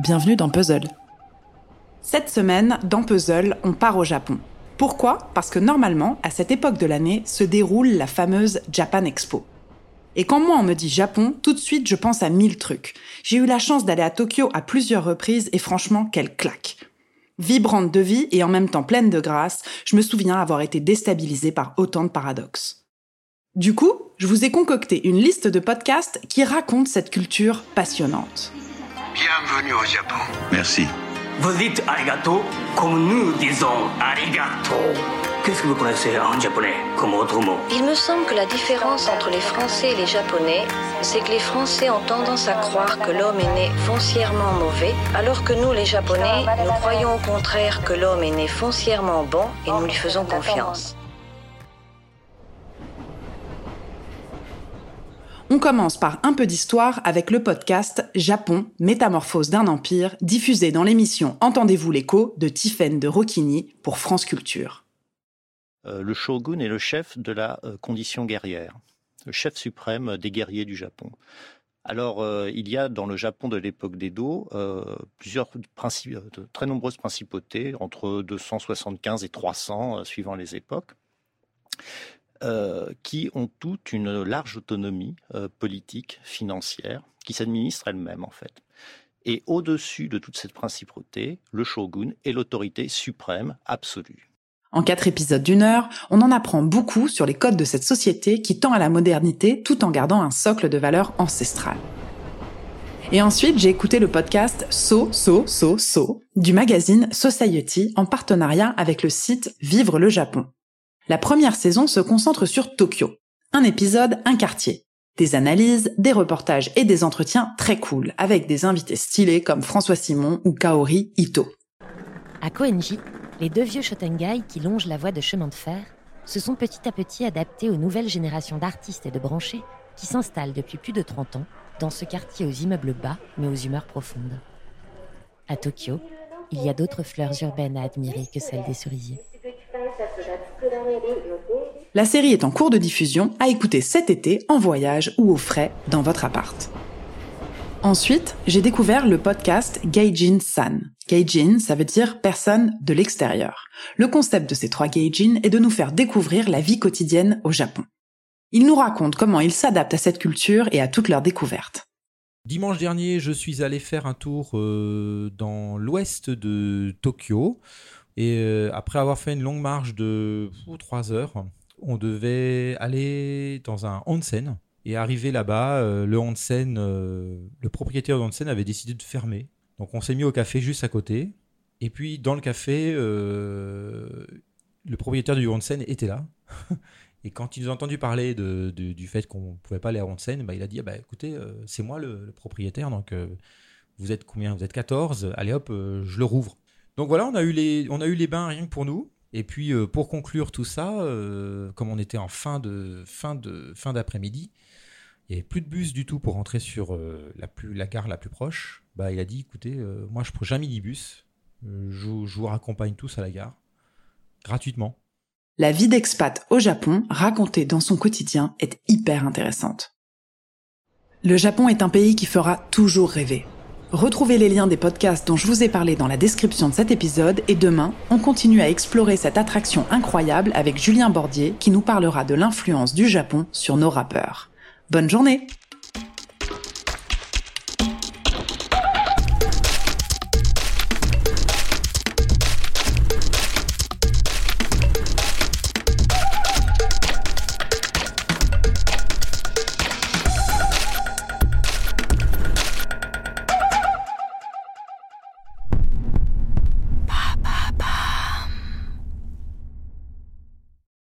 bienvenue dans Puzzle. Cette semaine, dans Puzzle, on part au Japon. Pourquoi? Parce que normalement, à cette époque de l'année, se déroule la fameuse Japan Expo. Et quand moi on me dit Japon, tout de suite je pense à mille trucs. J'ai eu la chance d'aller à Tokyo à plusieurs reprises et franchement, quelle claque. Vibrante de vie et en même temps pleine de grâce, je me souviens avoir été déstabilisée par autant de paradoxes. Du coup, je vous ai concocté une liste de podcasts qui racontent cette culture passionnante. Bienvenue au Japon. Merci. Vous dites arigato comme nous disons arigato. Qu'est-ce que vous connaissez en japonais comme autre mot? Il me semble que la différence entre les Français et les Japonais, c'est que les Français ont tendance à croire que l'homme est né foncièrement mauvais, alors que nous, les Japonais, nous croyons au contraire que l'homme est né foncièrement bon et nous lui faisons confiance. On commence par un peu d'histoire avec le podcast Japon, métamorphose d'un empire, diffusé dans l'émission Entendez-vous l'écho de Tiffaine de Rocchini pour France Culture. Euh, le shogun est le chef de la euh, condition guerrière, le chef suprême des guerriers du Japon. Alors, euh, il y a dans le Japon de l'époque d'Edo plusieurs très nombreuses principautés, entre 275 et 300, suivant les époques. Euh, qui ont toute une large autonomie euh, politique, financière, qui s'administrent elles-mêmes en fait. Et au-dessus de toute cette principauté, le shogun est l'autorité suprême absolue. En quatre épisodes d'une heure, on en apprend beaucoup sur les codes de cette société qui tend à la modernité tout en gardant un socle de valeurs ancestrales. Et ensuite, j'ai écouté le podcast So, So, So, So du magazine Society en partenariat avec le site Vivre le Japon. La première saison se concentre sur Tokyo. Un épisode, un quartier. Des analyses, des reportages et des entretiens très cool avec des invités stylés comme François Simon ou Kaori Ito. À Koenji, les deux vieux shotengai qui longent la voie de chemin de fer se sont petit à petit adaptés aux nouvelles générations d'artistes et de branchés qui s'installent depuis plus de 30 ans dans ce quartier aux immeubles bas mais aux humeurs profondes. À Tokyo, il y a d'autres fleurs urbaines à admirer que celles des cerisiers. La série est en cours de diffusion à écouter cet été en voyage ou au frais dans votre appart. Ensuite, j'ai découvert le podcast Gaijin San. Gaijin, ça veut dire personne de l'extérieur. Le concept de ces trois Gaijin est de nous faire découvrir la vie quotidienne au Japon. Ils nous racontent comment ils s'adaptent à cette culture et à toutes leurs découvertes. Dimanche dernier, je suis allé faire un tour euh, dans l'ouest de Tokyo. Et euh, après avoir fait une longue marche de 3 heures, on devait aller dans un onsen. Et arrivé là-bas, euh, le onsen, euh, le propriétaire de l'onsen avait décidé de fermer. Donc on s'est mis au café juste à côté. Et puis dans le café, le propriétaire du onsen était là. Et quand il nous a entendu parler du fait qu'on ne pouvait pas aller à onsen, bah, il a dit ah bah, écoutez, c'est moi le, propriétaire, donc vous êtes combien? Vous êtes 14 Allez hop, je le rouvre. Donc voilà, on a eu les, bains rien que pour nous. Et puis euh, pour conclure tout ça, euh, comme on était en fin de fin de fin d'après-midi, il n'y avait plus de bus du tout pour rentrer sur euh, la, plus, la gare la plus proche. Bah, il a dit écoutez, moi je prends jamais bus, je, je vous raccompagne tous à la gare gratuitement. La vie d'expat au Japon, racontée dans son quotidien, est hyper intéressante. Le Japon est un pays qui fera toujours rêver. Retrouvez les liens des podcasts dont je vous ai parlé dans la description de cet épisode et demain, on continue à explorer cette attraction incroyable avec Julien Bordier qui nous parlera de l'influence du Japon sur nos rappeurs. Bonne journée